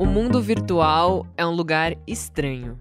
O mundo virtual é um lugar estranho.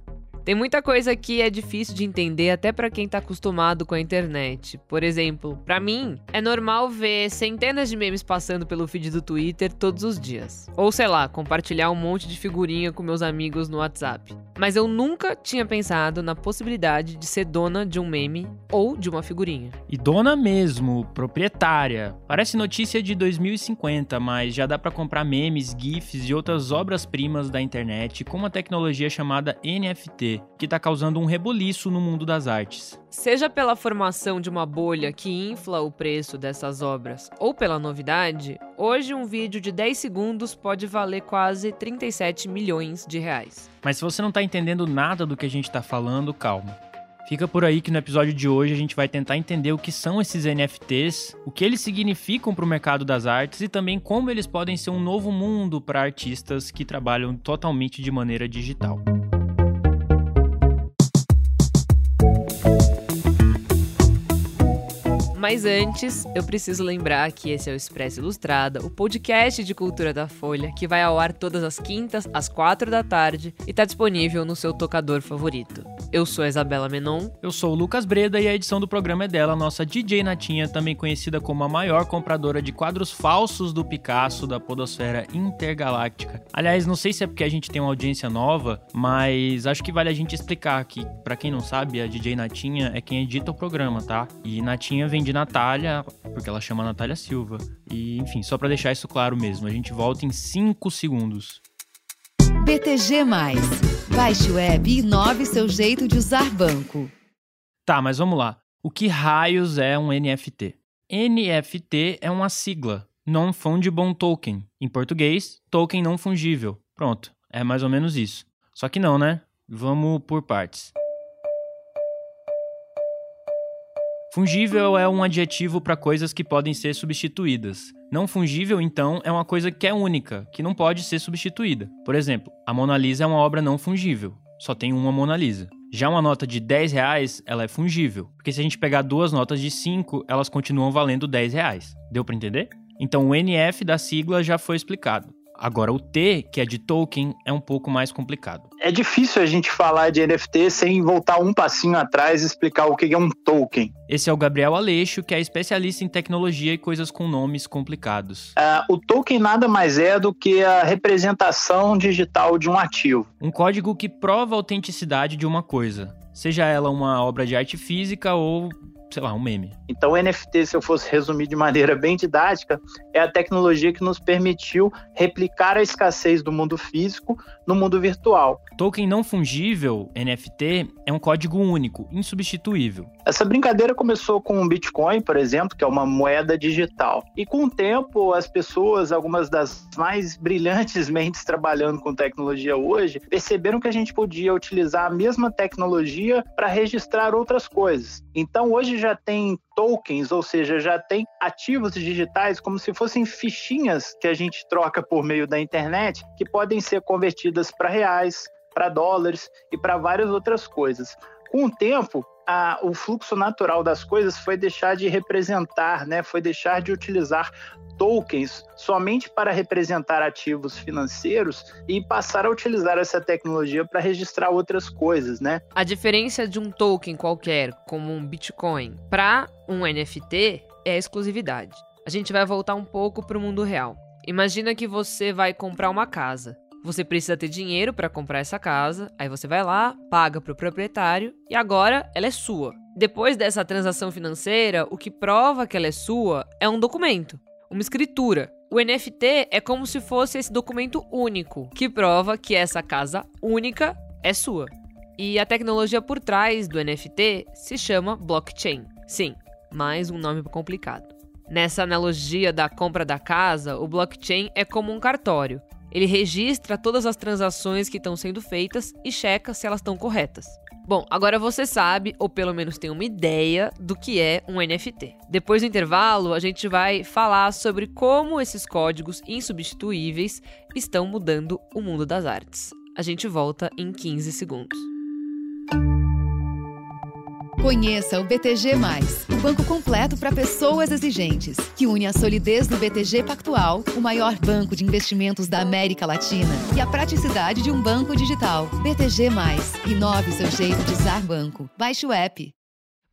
Tem muita coisa que é difícil de entender até para quem tá acostumado com a internet. Por exemplo, para mim, é normal ver centenas de memes passando pelo feed do Twitter todos os dias. Ou sei lá, compartilhar um monte de figurinha com meus amigos no WhatsApp. Mas eu nunca tinha pensado na possibilidade de ser dona de um meme ou de uma figurinha. E dona mesmo, proprietária. Parece notícia de 2050, mas já dá para comprar memes, GIFs e outras obras-primas da internet com uma tecnologia chamada NFT que está causando um reboliço no mundo das artes. Seja pela formação de uma bolha que infla o preço dessas obras ou pela novidade, hoje um vídeo de 10 segundos pode valer quase 37 milhões de reais. Mas se você não está entendendo nada do que a gente está falando, calma. Fica por aí que no episódio de hoje a gente vai tentar entender o que são esses NFTs, o que eles significam para o mercado das artes e também como eles podem ser um novo mundo para artistas que trabalham totalmente de maneira digital. Mas antes, eu preciso lembrar que esse é o Expresso Ilustrada, o podcast de cultura da Folha, que vai ao ar todas as quintas, às quatro da tarde, e está disponível no seu tocador favorito. Eu sou a Isabela Menon. Eu sou o Lucas Breda e a edição do programa é dela, nossa DJ Natinha, também conhecida como a maior compradora de quadros falsos do Picasso da podosfera intergaláctica. Aliás, não sei se é porque a gente tem uma audiência nova, mas acho que vale a gente explicar que, para quem não sabe, a DJ Natinha é quem edita o programa, tá? E Natinha vem de Natália, porque ela chama Natália Silva. E, enfim, só para deixar isso claro mesmo, a gente volta em 5 segundos. BTG+. Baixe o app e inove seu jeito de usar banco. Tá, mas vamos lá. O que raios é um NFT? NFT é uma sigla, Non-Fungible Token. Em português, token não fungível. Pronto, é mais ou menos isso. Só que não, né? Vamos por partes. Fungível é um adjetivo para coisas que podem ser substituídas. Não fungível, então, é uma coisa que é única, que não pode ser substituída. Por exemplo, a Mona Lisa é uma obra não fungível. Só tem uma Mona Lisa. Já uma nota de 10 reais, ela é fungível. Porque se a gente pegar duas notas de 5, elas continuam valendo 10 reais. Deu para entender? Então o NF da sigla já foi explicado. Agora, o T, que é de token, é um pouco mais complicado. É difícil a gente falar de NFT sem voltar um passinho atrás e explicar o que é um token. Esse é o Gabriel Aleixo, que é especialista em tecnologia e coisas com nomes complicados. Uh, o token nada mais é do que a representação digital de um ativo. Um código que prova a autenticidade de uma coisa, seja ela uma obra de arte física ou sei lá, um meme. Então, o NFT, se eu fosse resumir de maneira bem didática, é a tecnologia que nos permitiu replicar a escassez do mundo físico no mundo virtual. Token não fungível, NFT, é um código único, insubstituível. Essa brincadeira começou com o Bitcoin, por exemplo, que é uma moeda digital. E com o tempo, as pessoas, algumas das mais brilhantes mentes trabalhando com tecnologia hoje, perceberam que a gente podia utilizar a mesma tecnologia para registrar outras coisas. Então, hoje já tem tokens, ou seja, já tem ativos digitais como se fossem fichinhas que a gente troca por meio da internet, que podem ser convertidas para reais, para dólares e para várias outras coisas. Com o tempo, a, o fluxo natural das coisas foi deixar de representar, né, foi deixar de utilizar tokens somente para representar ativos financeiros e passar a utilizar essa tecnologia para registrar outras coisas, né? A diferença de um token qualquer, como um Bitcoin, para um NFT é a exclusividade. A gente vai voltar um pouco para o mundo real. Imagina que você vai comprar uma casa. Você precisa ter dinheiro para comprar essa casa, aí você vai lá, paga para o proprietário e agora ela é sua. Depois dessa transação financeira, o que prova que ela é sua é um documento uma escritura. O NFT é como se fosse esse documento único que prova que essa casa única é sua. E a tecnologia por trás do NFT se chama blockchain. Sim, mais um nome complicado. Nessa analogia da compra da casa, o blockchain é como um cartório. Ele registra todas as transações que estão sendo feitas e checa se elas estão corretas. Bom, agora você sabe, ou pelo menos tem uma ideia, do que é um NFT. Depois do intervalo, a gente vai falar sobre como esses códigos insubstituíveis estão mudando o mundo das artes. A gente volta em 15 segundos. Conheça o BTG, o banco completo para pessoas exigentes, que une a solidez do BTG Pactual, o maior banco de investimentos da América Latina, e a praticidade de um banco digital. BTG, inove seu jeito de usar banco. Baixe o app.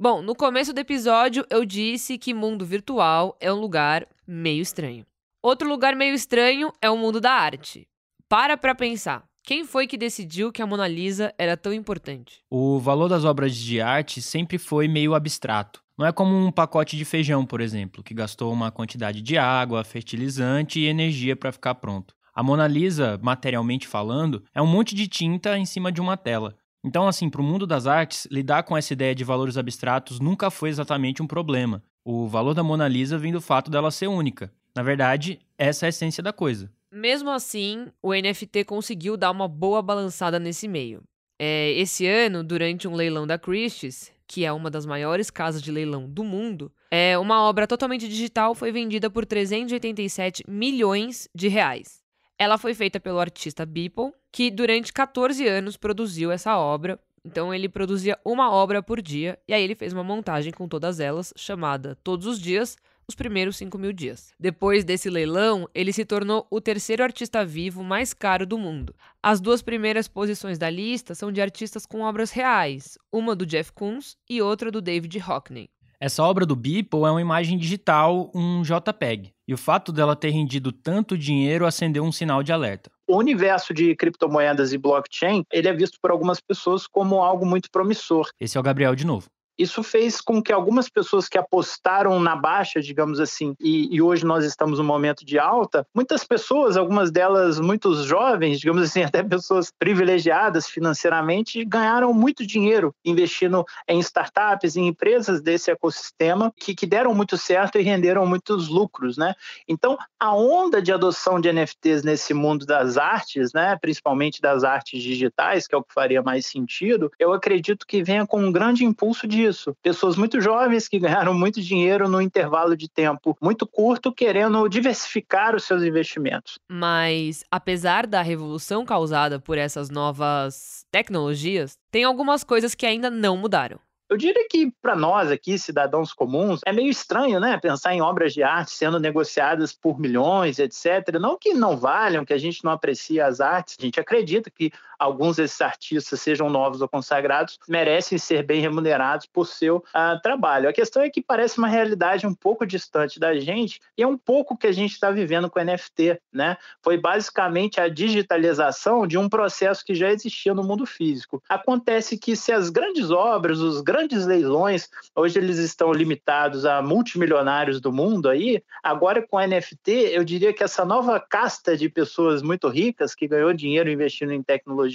Bom, no começo do episódio eu disse que mundo virtual é um lugar meio estranho. Outro lugar meio estranho é o mundo da arte. Para pra pensar. Quem foi que decidiu que a Mona Lisa era tão importante? O valor das obras de arte sempre foi meio abstrato. Não é como um pacote de feijão, por exemplo, que gastou uma quantidade de água, fertilizante e energia para ficar pronto. A Mona Lisa, materialmente falando, é um monte de tinta em cima de uma tela. Então, assim, para o mundo das artes, lidar com essa ideia de valores abstratos nunca foi exatamente um problema. O valor da Mona Lisa vem do fato dela ser única. Na verdade, essa é a essência da coisa. Mesmo assim, o NFT conseguiu dar uma boa balançada nesse meio. É, esse ano, durante um leilão da Christie's, que é uma das maiores casas de leilão do mundo, é, uma obra totalmente digital foi vendida por 387 milhões de reais. Ela foi feita pelo artista Beeple, que durante 14 anos produziu essa obra. Então ele produzia uma obra por dia, e aí ele fez uma montagem com todas elas, chamada Todos os Dias, os primeiros 5 mil dias. Depois desse leilão, ele se tornou o terceiro artista vivo mais caro do mundo. As duas primeiras posições da lista são de artistas com obras reais, uma do Jeff Koons e outra do David Hockney. Essa obra do Beeple é uma imagem digital, um JPEG, e o fato dela ter rendido tanto dinheiro acendeu um sinal de alerta. O universo de criptomoedas e blockchain, ele é visto por algumas pessoas como algo muito promissor. Esse é o Gabriel de novo. Isso fez com que algumas pessoas que apostaram na baixa, digamos assim, e, e, hoje nós estamos num momento de alta, muitas pessoas, algumas delas muito jovens, digamos assim, até pessoas privilegiadas financeiramente, ganharam muito dinheiro investindo em startups, em empresas desse ecossistema que, que deram muito certo e renderam muitos lucros, né? Então, a onda de adoção de NFTs nesse mundo das artes, né, principalmente das artes digitais, que é o que faria mais sentido, eu acredito que venha com um grande impulso de Pessoas muito jovens que ganharam muito dinheiro no intervalo de tempo muito curto, querendo diversificar os seus investimentos. Mas, apesar da revolução causada por essas novas tecnologias, tem algumas coisas que ainda não mudaram. Eu diria que para nós aqui, cidadãos comuns, é meio estranho, né, pensar em obras de arte sendo negociadas por milhões, etc. Não que não valham, que a gente não aprecie as artes, a gente acredita que alguns desses artistas, sejam novos ou consagrados, merecem ser bem remunerados por seu uh, trabalho. A questão é que parece uma realidade um pouco distante da gente e é um pouco que a gente está vivendo com NFT, né? Foi basicamente a digitalização de um processo que já existia no mundo físico. Acontece que se as grandes obras, os grandes grandes leilões, hoje eles estão limitados a multimilionários do mundo aí. Agora com NFT, eu diria que essa nova casta de pessoas muito ricas que ganhou dinheiro investindo em tecnologia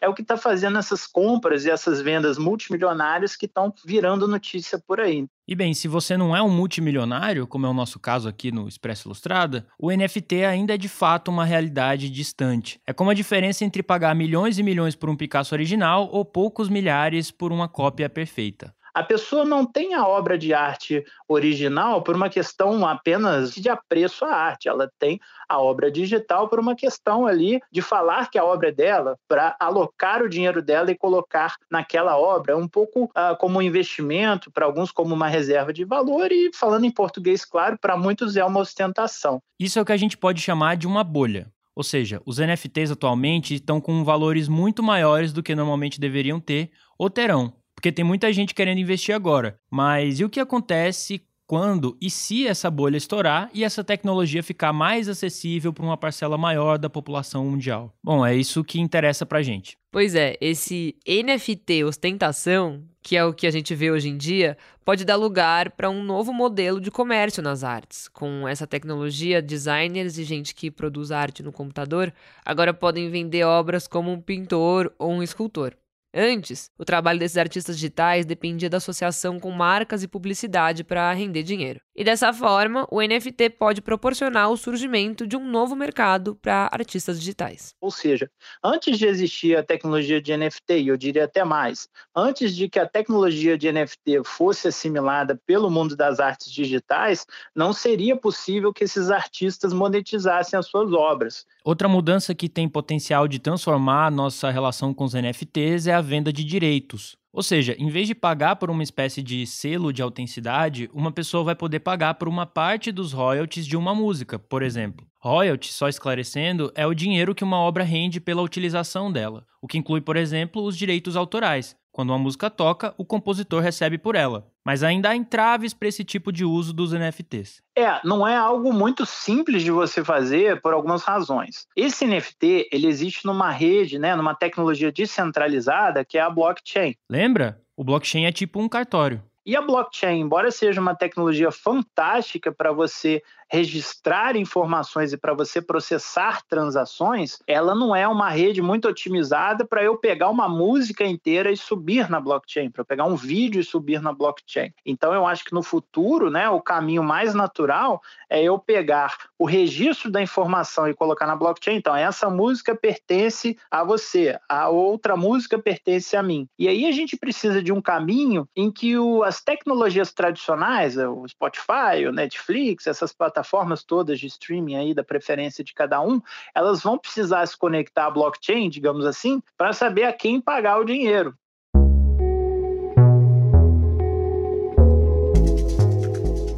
é o que está fazendo essas compras e essas vendas multimilionárias que estão virando notícia por aí. E bem, se você não é um multimilionário, como é o nosso caso aqui no Expresso Ilustrada, o NFT ainda é de fato uma realidade distante. É como a diferença entre pagar milhões e milhões por um Picasso original ou poucos milhares por uma cópia perfeita. A pessoa não tem a obra de arte original por uma questão apenas de apreço à arte, ela tem a obra digital por uma questão ali de falar que a obra é dela, para alocar o dinheiro dela e colocar naquela obra, um pouco uh, como um investimento, para alguns como uma reserva de valor e falando em português claro, para muitos é uma ostentação. Isso é o que a gente pode chamar de uma bolha. Ou seja, os NFTs atualmente estão com valores muito maiores do que normalmente deveriam ter ou terão, porque tem muita gente querendo investir agora. Mas e o que acontece quando e se essa bolha estourar e essa tecnologia ficar mais acessível para uma parcela maior da população mundial? Bom, é isso que interessa para gente. Pois é, esse NFT ostentação, que é o que a gente vê hoje em dia, pode dar lugar para um novo modelo de comércio nas artes. Com essa tecnologia, designers e gente que produz arte no computador agora podem vender obras como um pintor ou um escultor. Antes, o trabalho desses artistas digitais dependia da associação com marcas e publicidade para render dinheiro. E dessa forma, o NFT pode proporcionar o surgimento de um novo mercado para artistas digitais. Ou seja, antes de existir a tecnologia de NFT, e eu diria até mais, antes de que a tecnologia de NFT fosse assimilada pelo mundo das artes digitais, não seria possível que esses artistas monetizassem as suas obras. Outra mudança que tem potencial de transformar a nossa relação com os NFTs é a venda de direitos. Ou seja, em vez de pagar por uma espécie de selo de autenticidade, uma pessoa vai poder pagar por uma parte dos royalties de uma música, por exemplo. Royalty, só esclarecendo, é o dinheiro que uma obra rende pela utilização dela, o que inclui, por exemplo, os direitos autorais. Quando uma música toca, o compositor recebe por ela. Mas ainda há entraves para esse tipo de uso dos NFTs. É, não é algo muito simples de você fazer por algumas razões. Esse NFT, ele existe numa rede, né, numa tecnologia descentralizada, que é a blockchain. Lembra? O blockchain é tipo um cartório. E a blockchain, embora seja uma tecnologia fantástica para você registrar informações e para você processar transações, ela não é uma rede muito otimizada para eu pegar uma música inteira e subir na blockchain, para eu pegar um vídeo e subir na blockchain. Então eu acho que no futuro, né, o caminho mais natural é eu pegar o registro da informação e colocar na blockchain. Então essa música pertence a você, a outra música pertence a mim. E aí a gente precisa de um caminho em que o, as tecnologias tradicionais, o Spotify, o Netflix, essas plataformas plataformas todas de streaming aí da preferência de cada um, elas vão precisar se conectar à blockchain, digamos assim, para saber a quem pagar o dinheiro.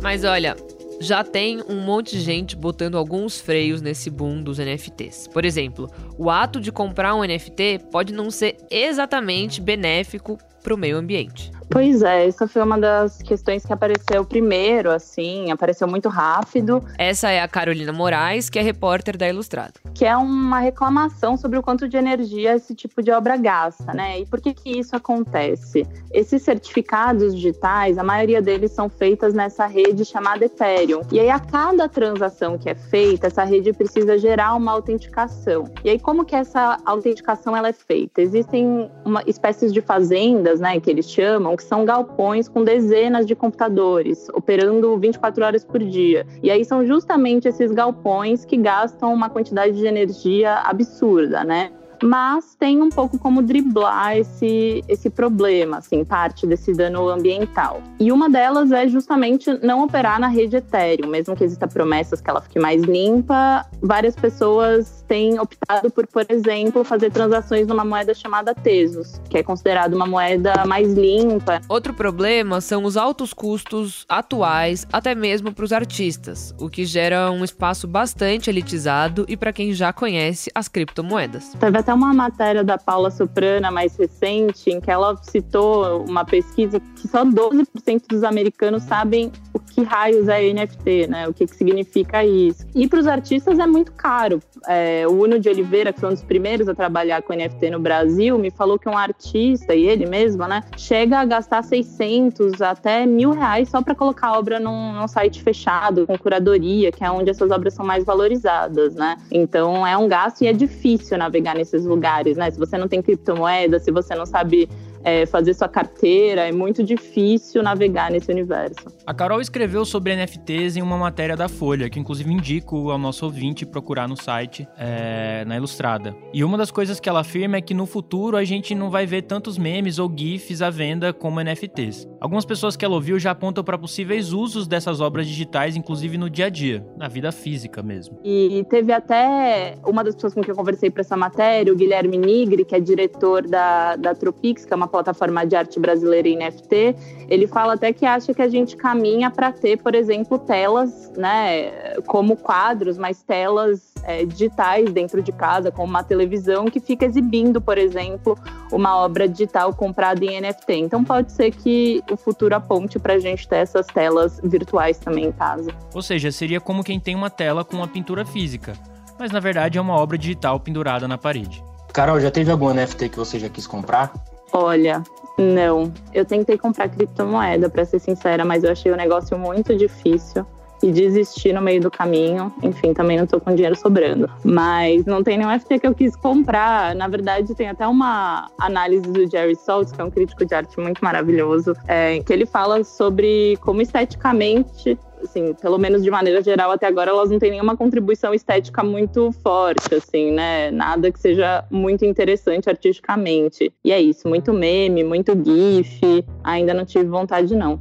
Mas olha, já tem um monte de gente botando alguns freios nesse boom dos NFTs. Por exemplo, o ato de comprar um NFT pode não ser exatamente benéfico para o meio ambiente. Pois é, essa foi uma das questões que apareceu primeiro, assim, apareceu muito rápido. Essa é a Carolina Moraes, que é repórter da Ilustrado. Que é uma reclamação sobre o quanto de energia esse tipo de obra gasta, né? E por que que isso acontece? Esses certificados digitais, a maioria deles são feitas nessa rede chamada Ethereum. E aí, a cada transação que é feita, essa rede precisa gerar uma autenticação. E aí, como que essa autenticação ela é feita? Existem uma, espécies de fazendas, né, que eles chamam, que são galpões com dezenas de computadores, operando 24 horas por dia. E aí são justamente esses galpões que gastam uma quantidade de energia absurda, né? Mas tem um pouco como driblar esse, esse problema, assim, parte desse dano ambiental. E uma delas é justamente não operar na rede Ethereum, mesmo que exista promessas que ela fique mais limpa, várias pessoas têm optado por, por exemplo, fazer transações numa moeda chamada Tesos, que é considerada uma moeda mais limpa. Outro problema são os altos custos atuais, até mesmo para os artistas, o que gera um espaço bastante elitizado e para quem já conhece as criptomoedas. Teve até uma matéria da Paula Soprana mais recente, em que ela citou uma pesquisa que só 12% dos americanos sabem o que raios é NFT, né? O que, que significa isso. E para os artistas é muito caro. É, o Uno de Oliveira, que foi um dos primeiros a trabalhar com NFT no Brasil, me falou que um artista, e ele mesmo, né, chega a gastar 600 até mil reais só para colocar a obra num, num site fechado, com curadoria, que é onde essas obras são mais valorizadas, né? Então é um gasto e é difícil navegar nesses lugares, né? Se você não tem criptomoeda, se você não sabe é, fazer sua carteira, é muito difícil navegar nesse universo. A Carol escreveu sobre NFTs em uma matéria da Folha, que inclusive indico ao nosso ouvinte procurar no site, é, na Ilustrada. E uma das coisas que ela afirma é que no futuro a gente não vai ver tantos memes ou GIFs à venda como NFTs. Algumas pessoas que ela ouviu já apontam para possíveis usos dessas obras digitais, inclusive no dia a dia, na vida física mesmo. E teve até uma das pessoas com quem eu conversei para essa matéria, o Guilherme Nigri, que é diretor da, da Tropix, que é uma plataforma de arte brasileira em NFT, ele fala até que acha que a gente caminha para ter, por exemplo, telas, né, como quadros, mas telas é, digitais dentro de casa, como uma televisão que fica exibindo, por exemplo, uma obra digital comprada em NFT. Então pode ser que o futuro aponte para a gente ter essas telas virtuais também em casa. Ou seja, seria como quem tem uma tela com uma pintura física, mas na verdade é uma obra digital pendurada na parede. Carol, já teve algum NFT que você já quis comprar? Olha, não. Eu tentei comprar criptomoeda, para ser sincera, mas eu achei o negócio muito difícil e desisti no meio do caminho. Enfim, também não tô com dinheiro sobrando. Mas não tem nenhum FT que eu quis comprar. Na verdade, tem até uma análise do Jerry Saltz, que é um crítico de arte muito maravilhoso, é, que ele fala sobre como esteticamente assim, pelo menos de maneira geral, até agora elas não têm nenhuma contribuição estética muito forte, assim, né? Nada que seja muito interessante artisticamente. E é isso, muito meme, muito gif. Ainda não tive vontade, não.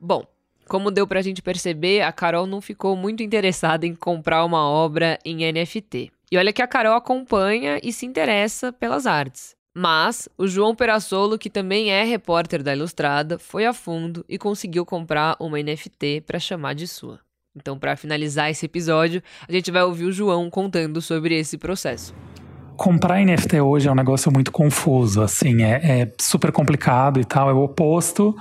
Bom, como deu pra gente perceber, a Carol não ficou muito interessada em comprar uma obra em NFT. E olha que a Carol acompanha e se interessa pelas artes. Mas o João Perassolo, que também é repórter da Ilustrada, foi a fundo e conseguiu comprar uma NFT para chamar de sua. Então, para finalizar esse episódio, a gente vai ouvir o João contando sobre esse processo comprar NFT hoje é um negócio muito confuso, assim, é, é, super complicado e tal, é o oposto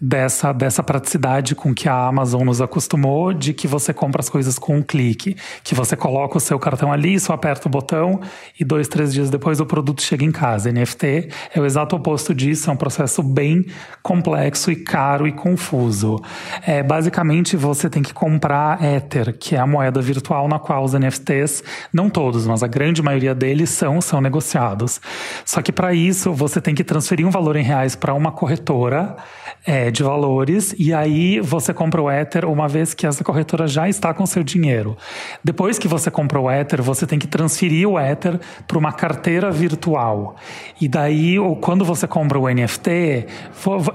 dessa, dessa praticidade com que a Amazon nos acostumou, de que você compra as coisas com um clique, que você coloca o seu cartão ali, só aperta o botão e dois, três dias depois o produto chega em casa. NFT é o exato oposto disso, é um processo bem complexo e caro e confuso. É, basicamente, você tem que comprar Ether, que é a moeda virtual na qual os NFTs, não todos, mas a grande maioria deles são, são negociados. Só que para isso, você tem que transferir um valor em reais para uma corretora é, de valores, e aí você compra o Ether uma vez que essa corretora já está com seu dinheiro. Depois que você comprou o Ether, você tem que transferir o Ether para uma carteira virtual. E daí, ou quando você compra o NFT,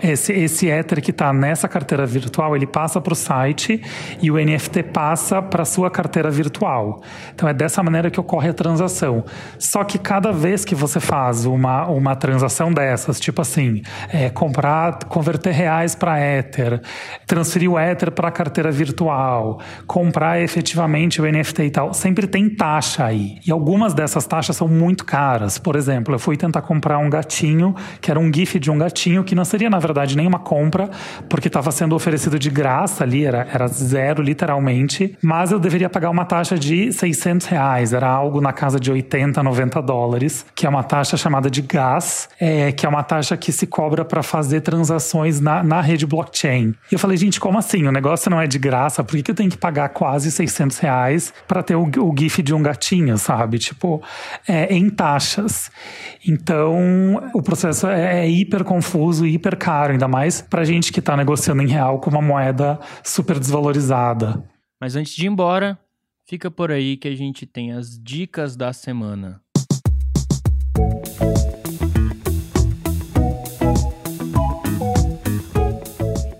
esse, esse Ether que está nessa carteira virtual, ele passa para o site e o NFT passa para sua carteira virtual. Então é dessa maneira que ocorre a transação. Só que cada vez que você faz uma, uma transação dessas, tipo assim, é, comprar, converter reais para Ether, transferir o Ether para a carteira virtual, comprar efetivamente o NFT e tal, sempre tem taxa aí. E algumas dessas taxas são muito caras. Por exemplo, eu fui tentar comprar um gatinho, que era um GIF de um gatinho, que não seria, na verdade, nenhuma compra, porque estava sendo oferecido de graça ali, era, era zero, literalmente. Mas eu deveria pagar uma taxa de 600 reais, era algo na casa de 80, 90 dólares, que é uma taxa chamada de gas, é, que é uma taxa que se cobra para fazer transações na, na rede blockchain. E eu falei, gente, como assim? O negócio não é de graça, por que, que eu tenho que pagar quase 600 reais para ter o, o, GIF de um gatinho, sabe? Tipo, é, em taxas. Então, o processo é, é hiper confuso, hiper caro, ainda mais para gente que está negociando em real com uma moeda super desvalorizada. Mas antes de ir embora, fica por aí que a gente tem as dicas da semana.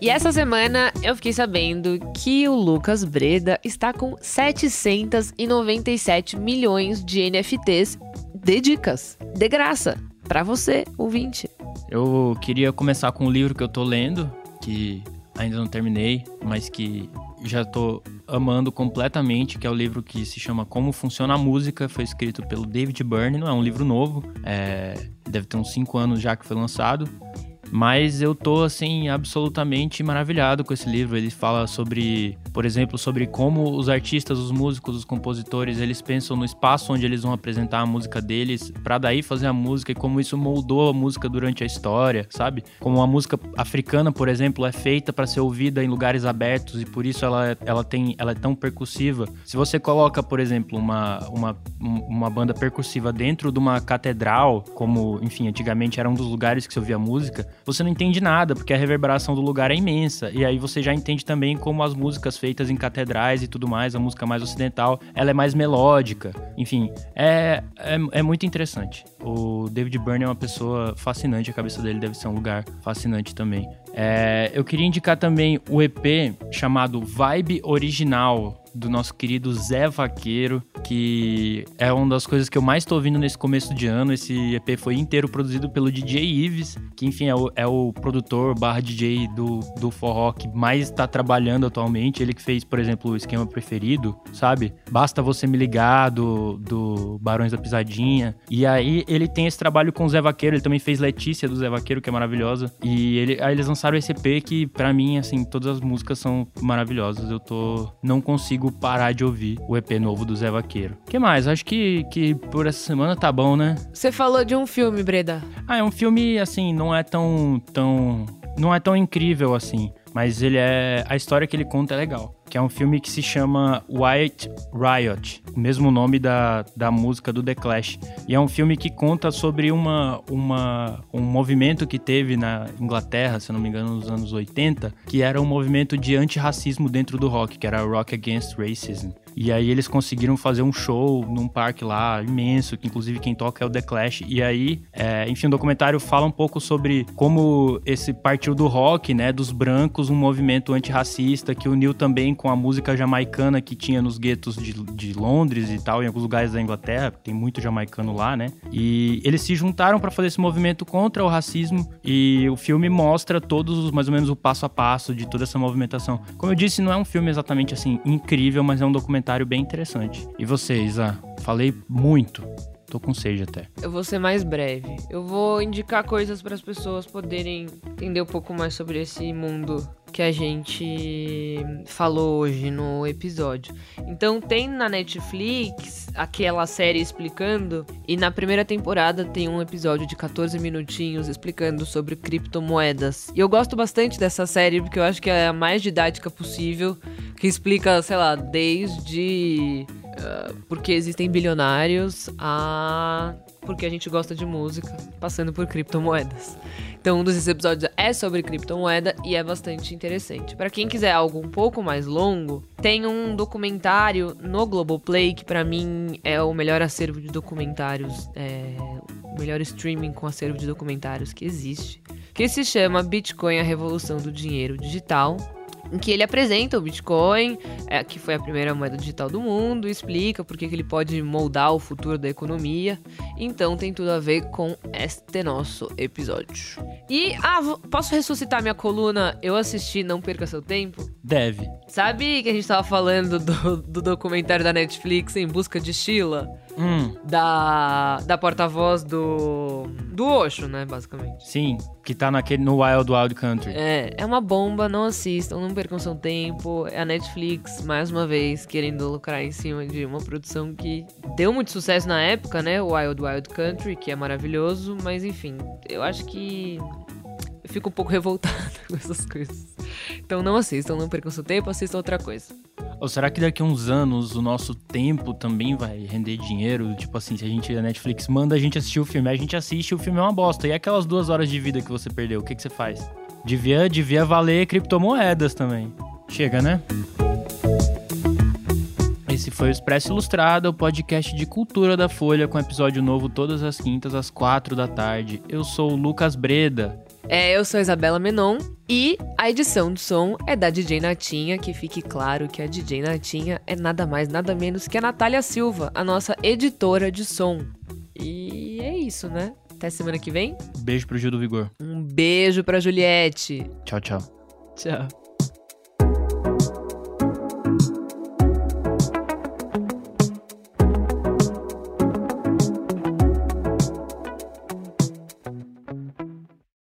E essa semana eu fiquei sabendo que o Lucas Breda está com 797 milhões de NFTs de dicas, de graça, para você, ouvinte. Eu queria começar com um livro que eu tô lendo, que ainda não terminei, mas que já tô amando completamente, que é o livro que se chama Como Funciona a Música, foi escrito pelo David Byrne, não é um livro novo, é, deve ter uns 5 anos já que foi lançado, mas eu tô, assim, absolutamente maravilhado com esse livro. Ele fala sobre, por exemplo, sobre como os artistas, os músicos, os compositores, eles pensam no espaço onde eles vão apresentar a música deles, para daí fazer a música e como isso moldou a música durante a história, sabe? Como a música africana, por exemplo, é feita para ser ouvida em lugares abertos e por isso ela, ela, tem, ela é tão percussiva. Se você coloca, por exemplo, uma, uma, uma banda percussiva dentro de uma catedral, como, enfim, antigamente era um dos lugares que se ouvia música, você não entende nada, porque a reverberação do lugar é imensa. E aí você já entende também como as músicas feitas em catedrais e tudo mais, a música mais ocidental, ela é mais melódica. Enfim, é, é, é muito interessante. O David Byrne é uma pessoa fascinante, a cabeça dele deve ser um lugar fascinante também. É, eu queria indicar também o EP chamado Vibe Original, do nosso querido Zé Vaqueiro, que é uma das coisas que eu mais estou ouvindo nesse começo de ano. Esse EP foi inteiro produzido pelo DJ Ives, que enfim é o, é o produtor barra DJ do, do forró que mais está trabalhando atualmente. Ele que fez, por exemplo, o esquema preferido, sabe? Basta você me ligar do, do Barões da Pisadinha. E aí ele tem esse trabalho com o Zé Vaqueiro, ele também fez Letícia do Zé Vaqueiro, que é maravilhosa. E ele, aí eles lançaram esse EP que, para mim, assim, todas as músicas são maravilhosas. Eu tô. Não consigo parar de ouvir o EP novo do Zé Vaqueiro. que mais? Acho que, que por essa semana tá bom, né? Você falou de um filme, Breda. Ah, é um filme, assim, não é tão. tão. não é tão incrível assim. Mas ele é. A história que ele conta é legal que é um filme que se chama White Riot, o mesmo nome da, da música do The Clash. E é um filme que conta sobre uma, uma, um movimento que teve na Inglaterra, se não me engano, nos anos 80, que era um movimento de antirracismo dentro do rock, que era Rock Against Racism. E aí eles conseguiram fazer um show num parque lá imenso, que inclusive quem toca é o The Clash. E aí, é, enfim, o documentário fala um pouco sobre como esse partiu do rock, né, dos brancos, um movimento antirracista que uniu também com a música jamaicana que tinha nos guetos de, de Londres e tal, em alguns lugares da Inglaterra, tem muito jamaicano lá, né? E eles se juntaram para fazer esse movimento contra o racismo e o filme mostra todos mais ou menos o passo a passo de toda essa movimentação. Como eu disse, não é um filme exatamente assim incrível, mas é um documentário bem interessante. E você, Isa? Falei muito. Tô com sede até. Eu vou ser mais breve. Eu vou indicar coisas para as pessoas poderem entender um pouco mais sobre esse mundo que a gente falou hoje no episódio. Então tem na Netflix aquela série explicando e na primeira temporada tem um episódio de 14 minutinhos explicando sobre criptomoedas. E eu gosto bastante dessa série porque eu acho que é a mais didática possível, que explica, sei lá, desde uh, porque existem bilionários a porque a gente gosta de música, passando por criptomoedas. Então, um dos episódios é sobre criptomoeda e é bastante interessante. Para quem quiser algo um pouco mais longo, tem um documentário no Globoplay que para mim é o melhor acervo de documentários, é, o melhor streaming com acervo de documentários que existe, que se chama Bitcoin: A Revolução do Dinheiro Digital em que ele apresenta o Bitcoin, é, que foi a primeira moeda digital do mundo, explica por que ele pode moldar o futuro da economia. Então tem tudo a ver com este nosso episódio. E, ah, posso ressuscitar minha coluna? Eu assisti Não Perca Seu Tempo? Deve. Sabe que a gente tava falando do, do documentário da Netflix Em Busca de Sheila? Hum. Da, da porta-voz do. Do Osho, né, basicamente. Sim, que tá naquele, no Wild Wild Country. É, é uma bomba, não assistam, não percam seu tempo. É a Netflix, mais uma vez, querendo lucrar em cima de uma produção que deu muito sucesso na época, né? Wild Wild Country, que é maravilhoso, mas enfim, eu acho que eu fico um pouco revoltada com essas coisas. Então não assistam, não percam seu tempo, assistam outra coisa. Ou será que daqui a uns anos o nosso tempo também vai render dinheiro? Tipo assim, se a gente, a Netflix manda a gente assistir o filme, a gente assiste o filme é uma bosta. E aquelas duas horas de vida que você perdeu, o que, que você faz? Devia, devia valer criptomoedas também. Chega, né? Esse foi o Expresso Ilustrado, o podcast de cultura da Folha, com episódio novo todas as quintas às quatro da tarde. Eu sou o Lucas Breda. É, eu sou Isabela Menon e a edição do som é da DJ Natinha, que fique claro que a DJ Natinha é nada mais, nada menos que a Natália Silva, a nossa editora de som. E é isso, né? Até semana que vem. Beijo pro Gil do Vigor. Um beijo pra Juliette. Tchau, tchau. Tchau.